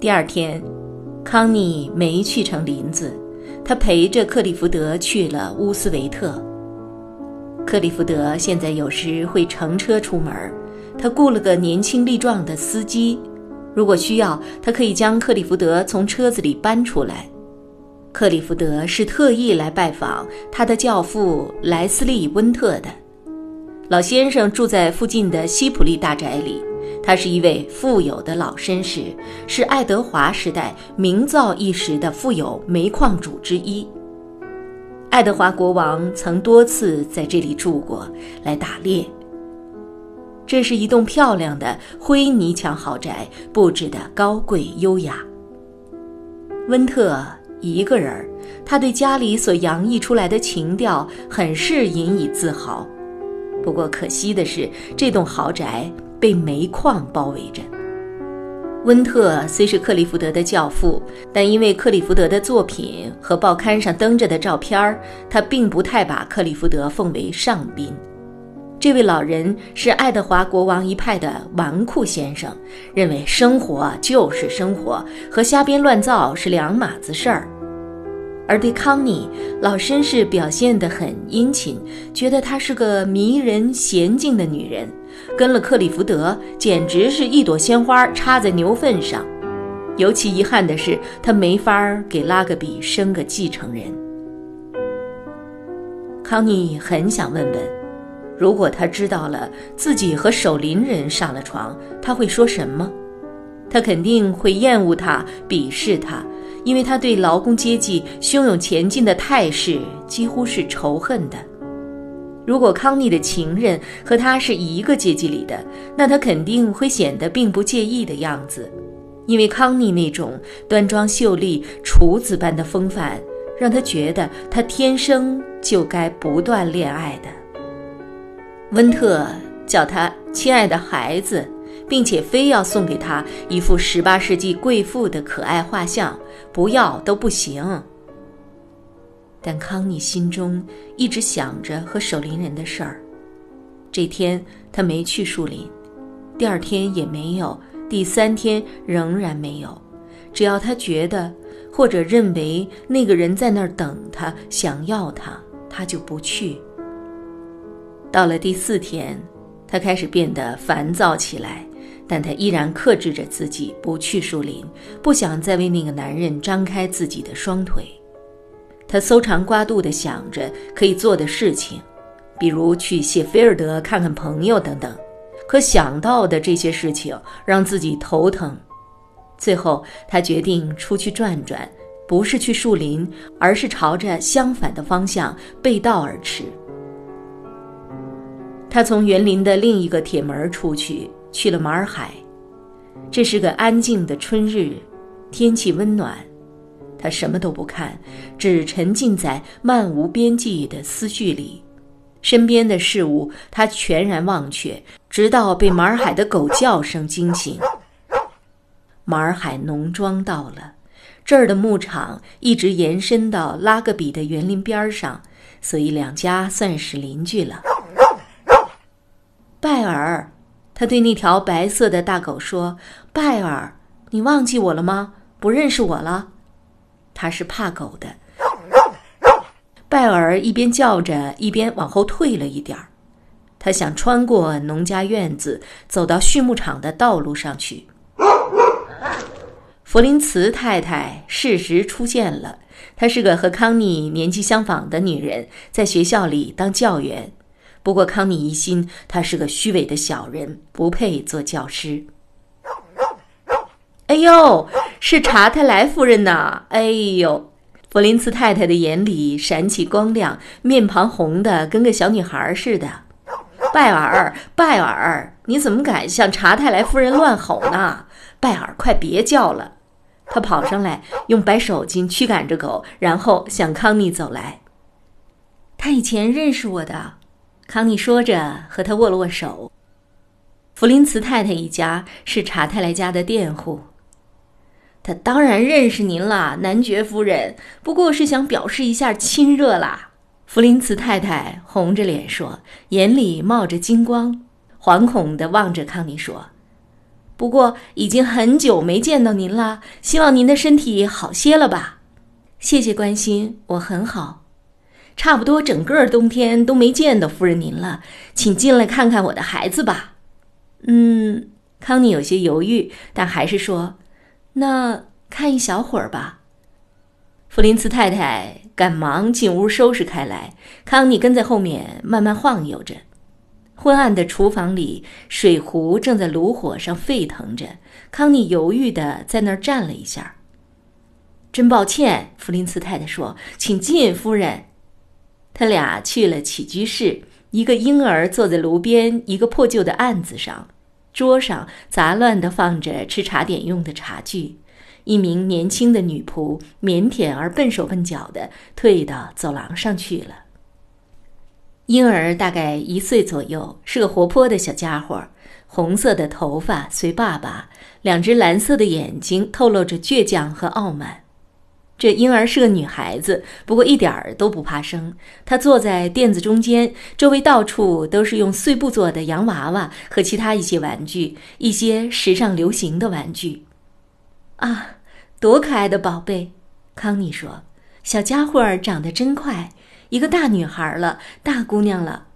第二天，康妮没去成林子，她陪着克里福德去了乌斯维特。克里福德现在有时会乘车出门，他雇了个年轻力壮的司机，如果需要，他可以将克里福德从车子里搬出来。克里福德是特意来拜访他的教父莱斯利·温特的，老先生住在附近的西普利大宅里。他是一位富有的老绅士，是爱德华时代名噪一时的富有煤矿主之一。爱德华国王曾多次在这里住过，来打猎。这是一栋漂亮的灰泥墙豪宅，布置的高贵优雅。温特一个人，他对家里所洋溢出来的情调很是引以自豪。不过可惜的是，这栋豪宅。被煤矿包围着。温特虽是克利福德的教父，但因为克利福德的作品和报刊上登着的照片儿他并不太把克利福德奉为上宾。这位老人是爱德华国王一派的纨绔先生，认为生活就是生活，和瞎编乱造是两码子事儿。而对康妮，老绅士表现得很殷勤，觉得她是个迷人娴静的女人。跟了克里福德，简直是一朵鲜花插在牛粪上。尤其遗憾的是，他没法给拉格比生个继承人。康妮很想问问，如果他知道了自己和守林人上了床，他会说什么？他肯定会厌恶他，鄙视他，因为他对劳工阶级汹涌前进的态势几乎是仇恨的。如果康妮的情人和他是一个阶级里的，那他肯定会显得并不介意的样子，因为康妮那种端庄秀丽、处子般的风范，让他觉得他天生就该不断恋爱的。温特叫他亲爱的孩子，并且非要送给他一幅十八世纪贵妇的可爱画像，不要都不行。但康妮心中一直想着和守林人的事儿。这天他没去树林，第二天也没有，第三天仍然没有。只要他觉得或者认为那个人在那儿等他，想要他，他就不去。到了第四天，他开始变得烦躁起来，但他依然克制着自己不去树林，不想再为那个男人张开自己的双腿。他搜肠刮肚地想着可以做的事情，比如去谢菲尔德看看朋友等等。可想到的这些事情让自己头疼。最后，他决定出去转转，不是去树林，而是朝着相反的方向背道而驰。他从园林的另一个铁门出去，去了马尔海。这是个安静的春日，天气温暖。他什么都不看，只沉浸在漫无边际的思绪里。身边的事物他全然忘却，直到被马尔海的狗叫声惊醒。马尔海农庄到了，这儿的牧场一直延伸到拉格比的园林边上，所以两家算是邻居了。拜尔，他对那条白色的大狗说：“拜尔，你忘记我了吗？不认识我了？”他是怕狗的。拜尔一边叫着，一边往后退了一点儿。他想穿过农家院子，走到畜牧场的道路上去。弗林茨太太适时出现了。她是个和康妮年纪相仿的女人，在学校里当教员。不过康妮疑心她是个虚伪的小人，不配做教师。哎呦，是查泰莱夫人呐！哎呦，弗林茨太太的眼里闪起光亮，面庞红的跟个小女孩似的。拜尔，拜尔，你怎么敢向查泰莱夫人乱吼呢？拜尔，快别叫了！他跑上来，用白手巾驱赶着狗，然后向康妮走来。他以前认识我的，康妮说着，和他握了握手。弗林茨太太一家是查泰莱家的佃户。他当然认识您了，男爵夫人，不过是想表示一下亲热啦。弗林茨太太红着脸说，眼里冒着金光，惶恐地望着康妮说。不过已经很久没见到您了，希望您的身体好些了吧？谢谢关心，我很好。差不多整个冬天都没见到夫人您了，请进来看看我的孩子吧。嗯，康妮有些犹豫，但还是说：“那看一小会儿吧。”弗林茨太太赶忙进屋收拾开来，康妮跟在后面慢慢晃悠着。昏暗的厨房里，水壶正在炉火上沸腾着。康妮犹豫地在那儿站了一下。真抱歉，弗林茨太太说：“请进，夫人。”他俩去了起居室，一个婴儿坐在炉边一个破旧的案子上，桌上杂乱地放着吃茶点用的茶具。一名年轻的女仆腼腆而笨手笨脚地退到走廊上去了。婴儿大概一岁左右，是个活泼的小家伙，红色的头发随爸爸，两只蓝色的眼睛透露着倔强和傲慢。这婴儿是个女孩子，不过一点儿都不怕生。她坐在垫子中间，周围到处都是用碎布做的洋娃娃和其他一些玩具，一些时尚流行的玩具。啊，多可爱的宝贝！康妮说：“小家伙儿长得真快。”一个大女孩了，大姑娘了。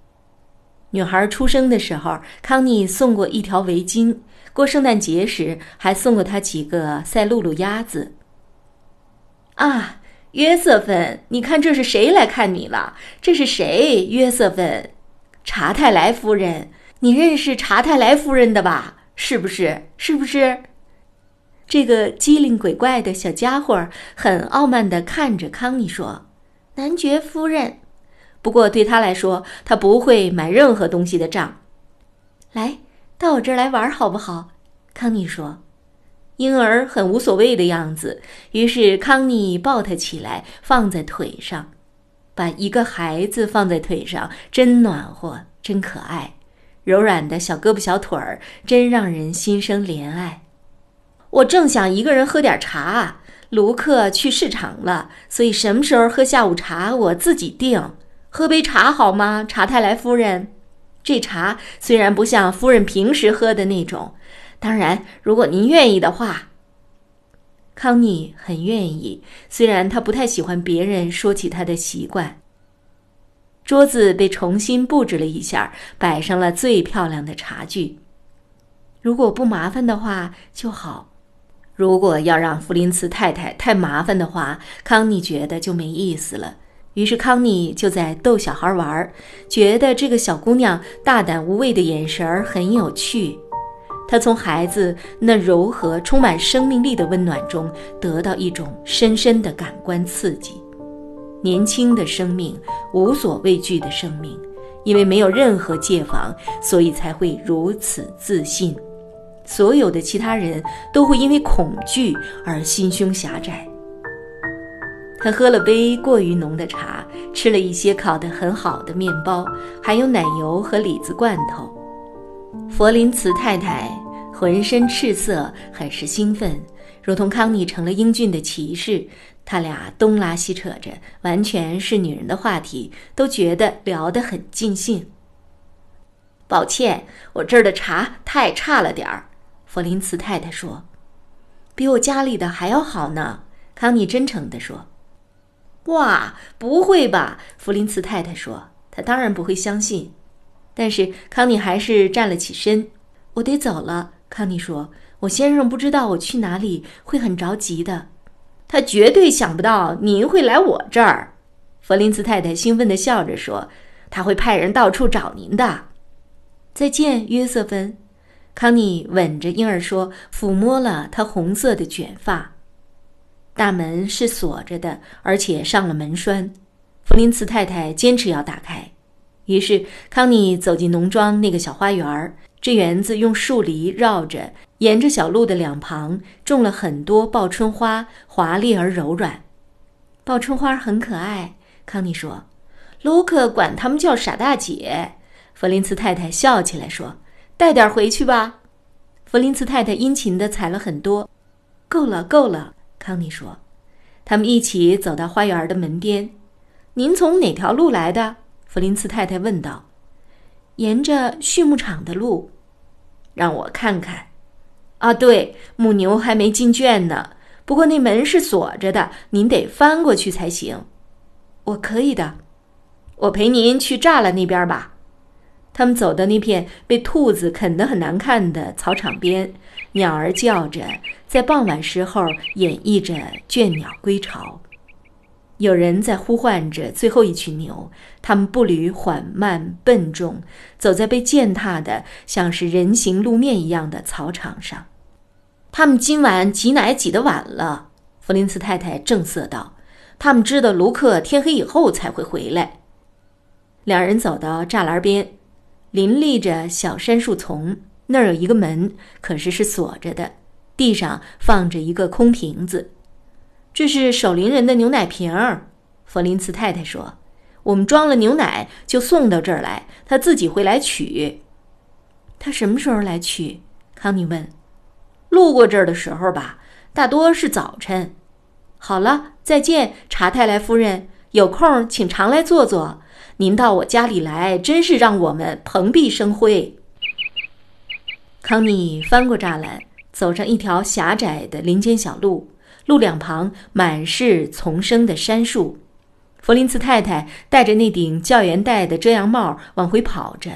女孩出生的时候，康妮送过一条围巾；过圣诞节时，还送过她几个赛璐璐鸭子。啊，约瑟芬，你看这是谁来看你了？这是谁？约瑟芬，查泰莱夫人，你认识查泰莱夫人的吧？是不是？是不是？这个机灵鬼怪的小家伙很傲慢地看着康妮说。男爵夫人，不过对他来说，他不会买任何东西的账。来到我这儿来玩好不好？康妮说。婴儿很无所谓的样子，于是康妮抱他起来，放在腿上。把一个孩子放在腿上，真暖和，真可爱。柔软的小胳膊小腿儿，真让人心生怜爱。我正想一个人喝点茶。卢克去市场了，所以什么时候喝下午茶我自己定。喝杯茶好吗，查泰莱夫人？这茶虽然不像夫人平时喝的那种，当然，如果您愿意的话。康妮很愿意，虽然她不太喜欢别人说起她的习惯。桌子被重新布置了一下，摆上了最漂亮的茶具。如果不麻烦的话就好。如果要让弗林茨太太太麻烦的话，康妮觉得就没意思了。于是康妮就在逗小孩玩，觉得这个小姑娘大胆无畏的眼神很有趣。他从孩子那柔和、充满生命力的温暖中得到一种深深的感官刺激。年轻的生命，无所畏惧的生命，因为没有任何戒防，所以才会如此自信。所有的其他人都会因为恐惧而心胸狭窄。他喝了杯过于浓的茶，吃了一些烤得很好的面包，还有奶油和李子罐头。佛林茨太太浑身赤色，很是兴奋，如同康妮成了英俊的骑士。他俩东拉西扯着，完全是女人的话题，都觉得聊得很尽兴。抱歉，我这儿的茶太差了点儿。弗林茨太太说：“比我家里的还要好呢。”康妮真诚地说：“哇，不会吧？”弗林茨太太说：“她当然不会相信。”但是康妮还是站了起身。“我得走了。”康妮说：“我先生不知道我去哪里，会很着急的。他绝对想不到您会来我这儿。”弗林茨太太兴奋地笑着说：“他会派人到处找您的。”再见，约瑟芬。康妮吻着婴儿说，抚摸了他红色的卷发。大门是锁着的，而且上了门栓。弗林茨太太坚持要打开，于是康妮走进农庄那个小花园儿，这园子用树篱绕着，沿着小路的两旁种了很多报春花，华丽而柔软。报春花很可爱，康妮说。卢克管他们叫傻大姐。弗林茨太太笑起来说：“带点回去吧。”弗林茨太太殷勤地采了很多。够了，够了，康妮说。他们一起走到花园的门边。“您从哪条路来的？”弗林茨太太问道。“沿着畜牧场的路。”让我看看，啊，对，母牛还没进圈呢。不过那门是锁着的，您得翻过去才行。我可以的，我陪您去栅栏那边吧。他们走到那片被兔子啃得很难看的草场边，鸟儿叫着，在傍晚时候演绎着倦鸟归巢。有人在呼唤着最后一群牛，他们步履缓慢笨重，走在被践踏的像是人行路面一样的草场上。他们今晚挤奶挤得晚了，弗林茨太太正色道：“他们知道卢克天黑以后才会回来。”两人走到栅栏边，林立着小杉树丛，那儿有一个门，可是是锁着的，地上放着一个空瓶子。这是守灵人的牛奶瓶儿，弗林茨太太说：“我们装了牛奶就送到这儿来，他自己会来取。”他什么时候来取？康妮问。“路过这儿的时候吧，大多是早晨。”好了，再见，查泰莱夫人。有空请常来坐坐。您到我家里来，真是让我们蓬荜生辉。康妮翻过栅栏，走上一条狭窄的林间小路。路两旁满是丛生的杉树，弗林茨太太戴着那顶教员戴的遮阳帽往回跑着。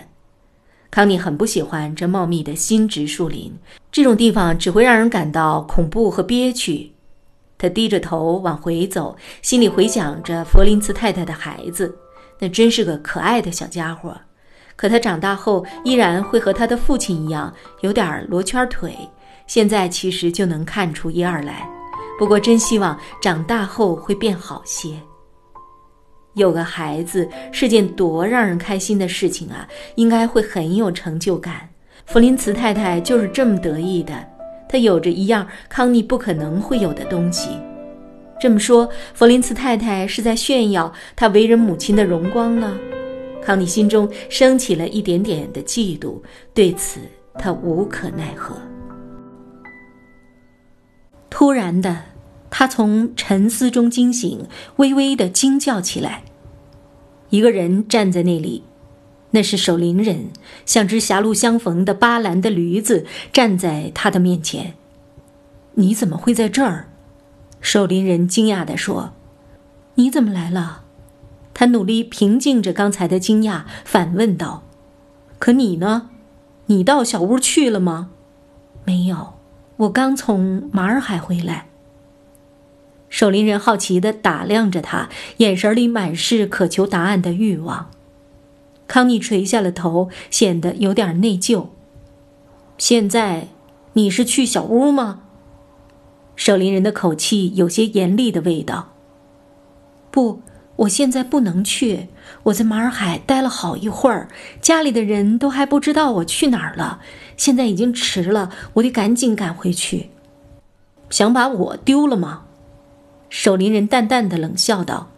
康妮很不喜欢这茂密的新植树林，这种地方只会让人感到恐怖和憋屈。他低着头往回走，心里回想着弗林茨太太的孩子，那真是个可爱的小家伙。可他长大后依然会和他的父亲一样，有点罗圈腿。现在其实就能看出一二来。不过，真希望长大后会变好些。有个孩子是件多让人开心的事情啊，应该会很有成就感。弗林茨太太就是这么得意的，她有着一样康妮不可能会有的东西。这么说，弗林茨太太是在炫耀她为人母亲的荣光呢？康妮心中升起了一点点的嫉妒，对此她无可奈何。突然的，他从沉思中惊醒，微微的惊叫起来。一个人站在那里，那是守林人，像只狭路相逢的巴兰的驴子站在他的面前。你怎么会在这儿？守林人惊讶地说：“你怎么来了？”他努力平静着刚才的惊讶，反问道：“可你呢？你到小屋去了吗？”“没有。”我刚从马尔海回来。守林人好奇地打量着他，眼神里满是渴求答案的欲望。康妮垂下了头，显得有点内疚。现在，你是去小屋吗？守林人的口气有些严厉的味道。不。我现在不能去，我在马尔海待了好一会儿，家里的人都还不知道我去哪儿了。现在已经迟了，我得赶紧赶回去。想把我丢了吗？守林人淡淡的冷笑道：“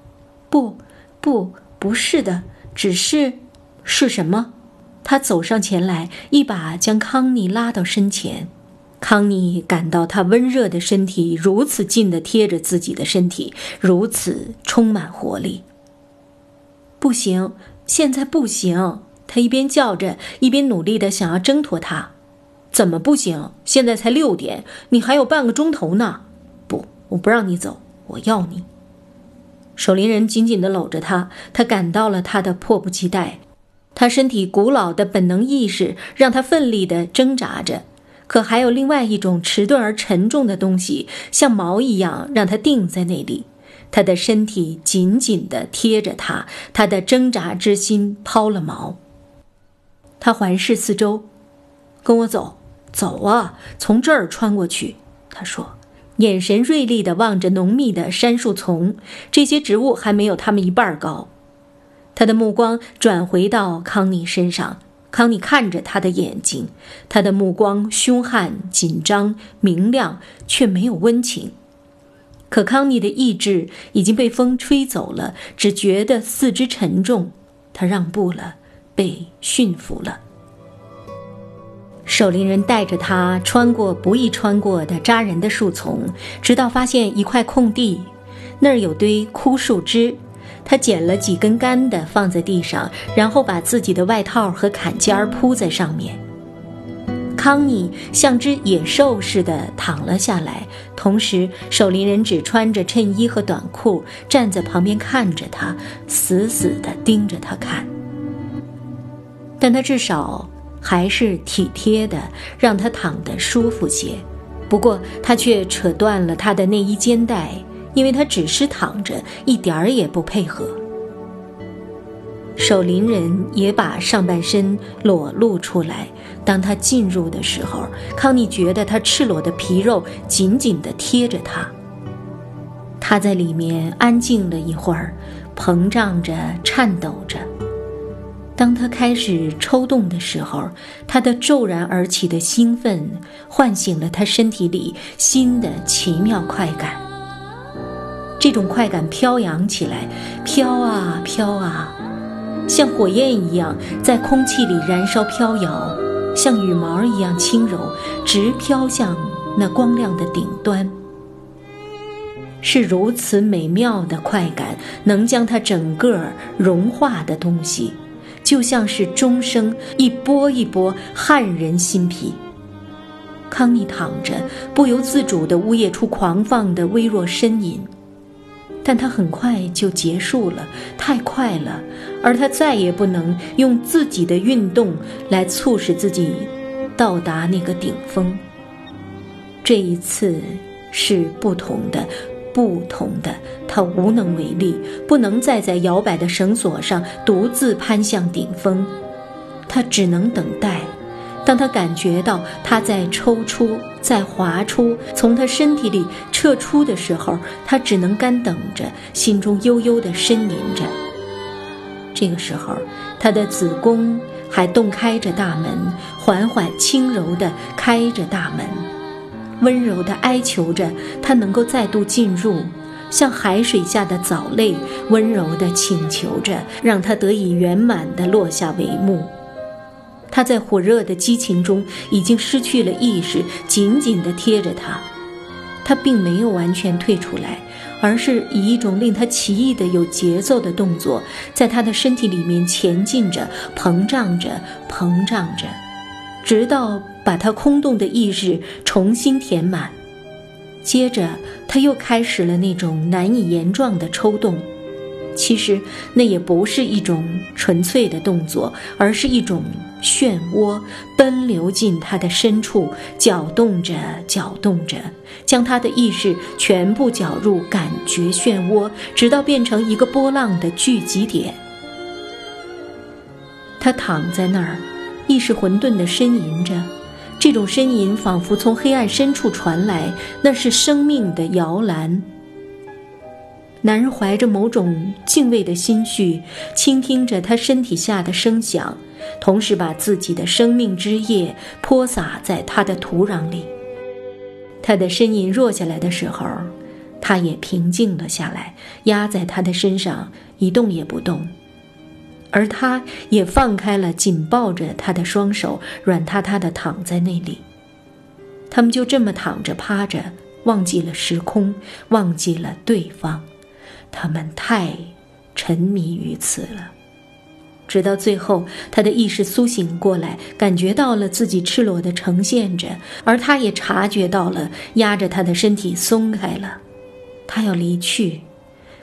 不，不，不是的，只是……是什么？”他走上前来，一把将康妮拉到身前。康妮感到他温热的身体如此近的贴着自己的身体，如此充满活力。不行，现在不行！他一边叫着，一边努力的想要挣脱他。怎么不行？现在才六点，你还有半个钟头呢。不，我不让你走，我要你。守林人紧紧的搂着他，他感到了他的迫不及待。他身体古老的本能意识让他奋力的挣扎着。可还有另外一种迟钝而沉重的东西，像锚一样让他定在那里。他的身体紧紧地贴着他，他的挣扎之心抛了锚。他环视四周，跟我走，走啊，从这儿穿过去。他说，眼神锐利地望着浓密的杉树丛，这些植物还没有他们一半高。他的目光转回到康妮身上。康妮看着他的眼睛，他的目光凶悍、紧张、明亮，却没有温情。可康妮的意志已经被风吹走了，只觉得四肢沉重，他让步了，被驯服了。守林人带着他穿过不易穿过的扎人的树丛，直到发现一块空地，那儿有堆枯树枝。他捡了几根干的放在地上，然后把自己的外套和坎肩儿铺在上面。康妮像只野兽似的躺了下来，同时守林人只穿着衬衣和短裤站在旁边看着他，死死地盯着他看。但他至少。还是体贴的，让他躺得舒服些。不过他却扯断了他的内衣肩带，因为他只是躺着，一点儿也不配合。守林人也把上半身裸露出来。当他进入的时候，康妮觉得他赤裸的皮肉紧紧地贴着他。他在里面安静了一会儿，膨胀着，颤抖着。当他开始抽动的时候，他的骤然而起的兴奋唤醒了他身体里新的奇妙快感。这种快感飘扬起来，飘啊飘啊，像火焰一样在空气里燃烧飘摇，像羽毛一样轻柔，直飘向那光亮的顶端。是如此美妙的快感，能将他整个融化的东西。就像是钟声一波一波撼人心脾。康妮躺着，不由自主地呜咽出狂放的微弱呻吟，但他很快就结束了，太快了，而他再也不能用自己的运动来促使自己到达那个顶峰。这一次是不同的。不同的，他无能为力，不能再在摇摆的绳索上独自攀向顶峰，他只能等待。当他感觉到他在抽出、在滑出，从他身体里撤出的时候，他只能干等着，心中悠悠地呻吟着。这个时候，他的子宫还洞开着大门，缓缓、轻柔地开着大门。温柔地哀求着，他能够再度进入，像海水下的藻类，温柔地请求着，让他得以圆满地落下帷幕。他在火热的激情中已经失去了意识，紧紧地贴着他。他并没有完全退出来，而是以一种令他奇异的有节奏的动作，在他的身体里面前进着，膨胀着，膨胀着。直到把他空洞的意识重新填满，接着他又开始了那种难以言状的抽动。其实那也不是一种纯粹的动作，而是一种漩涡，奔流进他的深处，搅动着，搅动着，将他的意识全部搅入感觉漩涡，直到变成一个波浪的聚集点。他躺在那儿。意识混沌地呻吟着，这种呻吟仿佛从黑暗深处传来，那是生命的摇篮。男人怀着某种敬畏的心绪，倾听着他身体下的声响，同时把自己的生命之液泼洒在他的土壤里。他的呻吟弱下来的时候，他也平静了下来，压在他的身上，一动也不动。而他也放开了紧抱着他的双手，软塌塌地躺在那里。他们就这么躺着趴着，忘记了时空，忘记了对方，他们太沉迷于此了。直到最后，他的意识苏醒过来，感觉到了自己赤裸的呈现着，而他也察觉到了压着他的身体松开了，他要离去。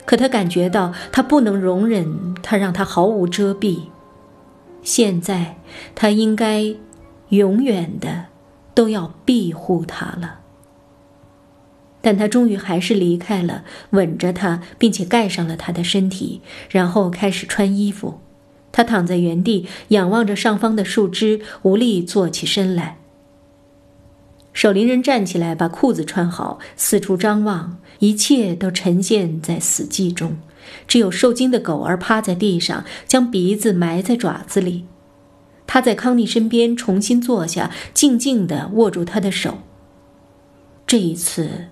可他感觉到，他不能容忍他让他毫无遮蔽。现在，他应该永远的都要庇护他了。但他终于还是离开了，吻着他，并且盖上了他的身体，然后开始穿衣服。他躺在原地，仰望着上方的树枝，无力坐起身来。守灵人站起来，把裤子穿好，四处张望，一切都沉陷在死寂中，只有受惊的狗儿趴在地上，将鼻子埋在爪子里。他在康妮身边重新坐下，静静地握住她的手。这一次，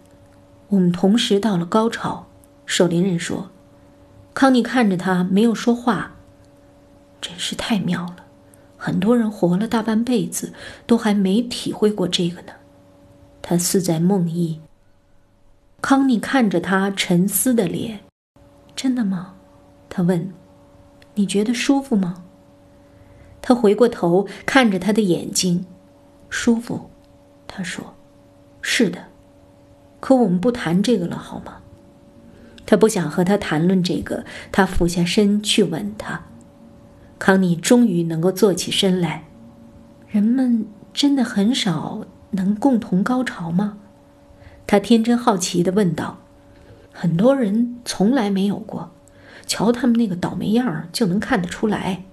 我们同时到了高潮。守灵人说：“康妮看着他，没有说话。真是太妙了，很多人活了大半辈子，都还没体会过这个呢。”他似在梦呓。康妮看着他沉思的脸：“真的吗？”他问：“你觉得舒服吗？”他回过头看着他的眼睛，舒服。他说：“是的。”可我们不谈这个了，好吗？他不想和他谈论这个。他俯下身去吻他。康妮终于能够坐起身来。人们真的很少能共同高潮吗？他天真好奇地问道。很多人从来没有过。瞧他们那个倒霉样儿，就能看得出来。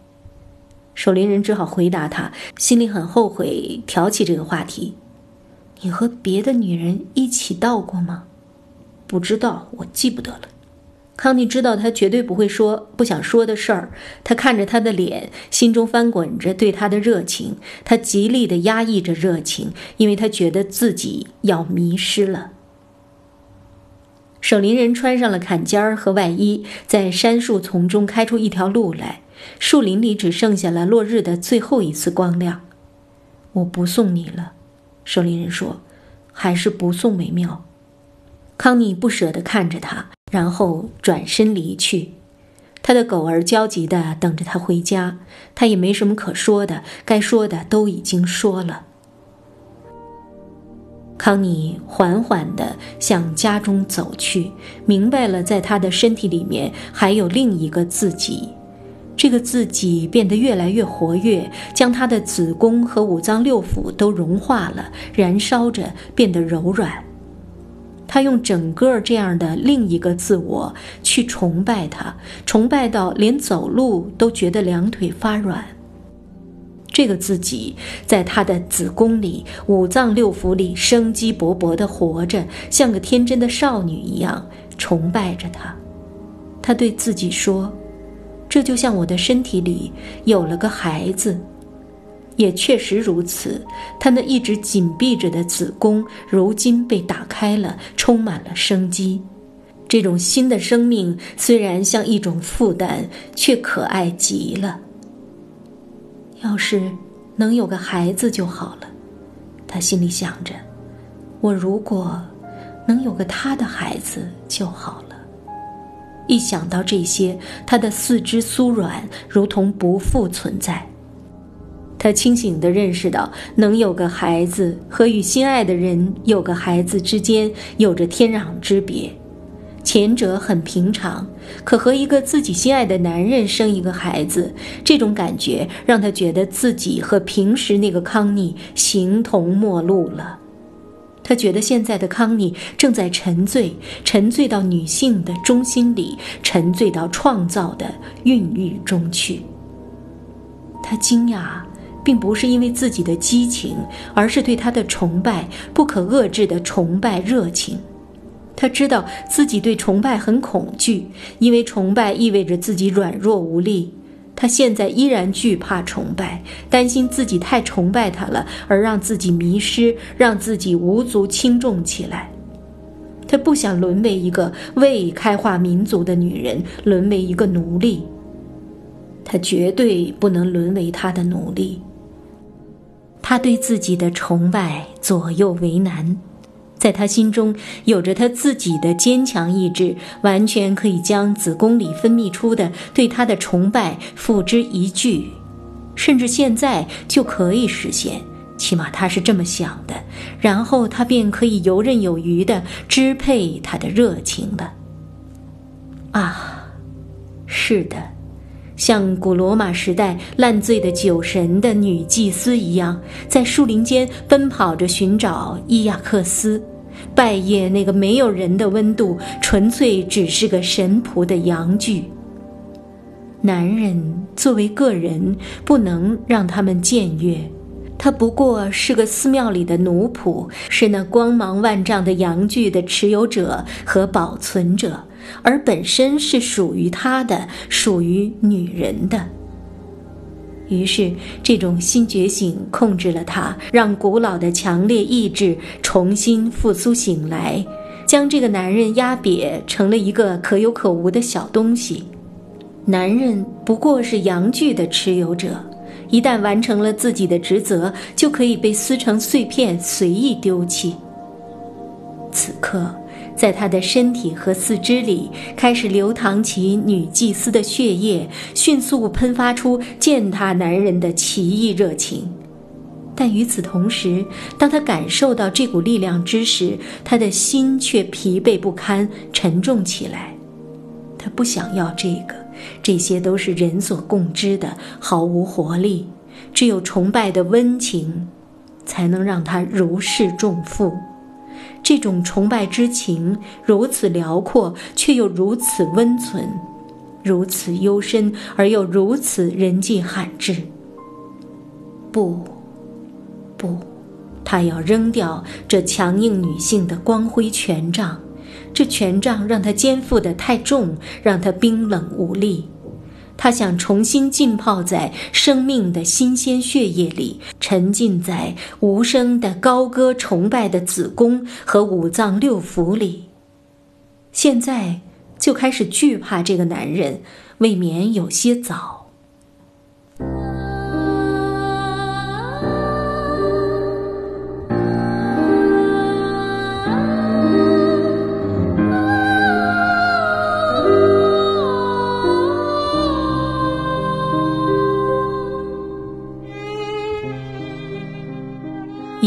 守灵人只好回答他，心里很后悔挑起这个话题。你和别的女人一起到过吗？不知道，我记不得了。康妮知道他绝对不会说不想说的事儿。他看着他的脸，心中翻滚着对他的热情。他极力的压抑着热情，因为他觉得自己要迷失了。守林人穿上了坎肩儿和外衣，在杉树丛中开出一条路来。树林里只剩下了落日的最后一丝光亮。我不送你了，守林人说，还是不送为妙。康妮不舍得看着他，然后转身离去。他的狗儿焦急地等着他回家，他也没什么可说的，该说的都已经说了。康妮缓缓地向家中走去，明白了，在他的身体里面还有另一个自己。这个自己变得越来越活跃，将他的子宫和五脏六腑都融化了，燃烧着，变得柔软。他用整个这样的另一个自我去崇拜他，崇拜到连走路都觉得两腿发软。这个自己在他的子宫里、五脏六腑里生机勃勃地活着，像个天真的少女一样崇拜着他。他对自己说。这就像我的身体里有了个孩子，也确实如此。他那一直紧闭着的子宫，如今被打开了，充满了生机。这种新的生命虽然像一种负担，却可爱极了。要是能有个孩子就好了，他心里想着。我如果能有个他的孩子就好了。一想到这些，他的四肢酥软，如同不复存在。他清醒地认识到，能有个孩子和与心爱的人有个孩子之间有着天壤之别。前者很平常，可和一个自己心爱的男人生一个孩子，这种感觉让他觉得自己和平时那个康妮形同陌路了。他觉得现在的康妮正在沉醉，沉醉到女性的中心里，沉醉到创造的孕育中去。他惊讶，并不是因为自己的激情，而是对他的崇拜，不可遏制的崇拜热情。他知道自己对崇拜很恐惧，因为崇拜意味着自己软弱无力。他现在依然惧怕崇拜，担心自己太崇拜他了，而让自己迷失，让自己无足轻重起来。他不想沦为一个未开化民族的女人，沦为一个奴隶。他绝对不能沦为他的奴隶。他对自己的崇拜左右为难。在他心中有着他自己的坚强意志，完全可以将子宫里分泌出的对他的崇拜付之一炬，甚至现在就可以实现。起码他是这么想的，然后他便可以游刃有余地支配他的热情了。啊，是的，像古罗马时代烂醉的酒神的女祭司一样，在树林间奔跑着寻找伊亚克斯。拜谒那个没有人的温度，纯粹只是个神仆的阳具。男人作为个人，不能让他们僭越，他不过是个寺庙里的奴仆，是那光芒万丈的阳具的持有者和保存者，而本身是属于他的，属于女人的。于是，这种新觉醒控制了他，让古老的强烈意志重新复苏醒来，将这个男人压瘪成了一个可有可无的小东西。男人不过是阳具的持有者，一旦完成了自己的职责，就可以被撕成碎片，随意丢弃。此刻。在他的身体和四肢里开始流淌起女祭司的血液，迅速喷发出践踏男人的奇异热情。但与此同时，当他感受到这股力量之时，他的心却疲惫不堪，沉重起来。他不想要这个，这些都是人所共知的，毫无活力。只有崇拜的温情，才能让他如释重负。这种崇拜之情如此辽阔，却又如此温存，如此幽深而又如此人迹罕至。不，不，他要扔掉这强硬女性的光辉权杖，这权杖让他肩负的太重，让他冰冷无力。他想重新浸泡在生命的新鲜血液里，沉浸在无声的高歌崇拜的子宫和五脏六腑里。现在就开始惧怕这个男人，未免有些早。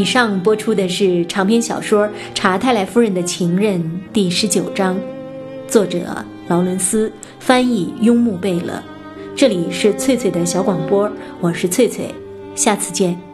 以上播出的是长篇小说《查泰莱夫人的情人》第十九章，作者劳伦斯，翻译雍穆贝勒。这里是翠翠的小广播，我是翠翠，下次见。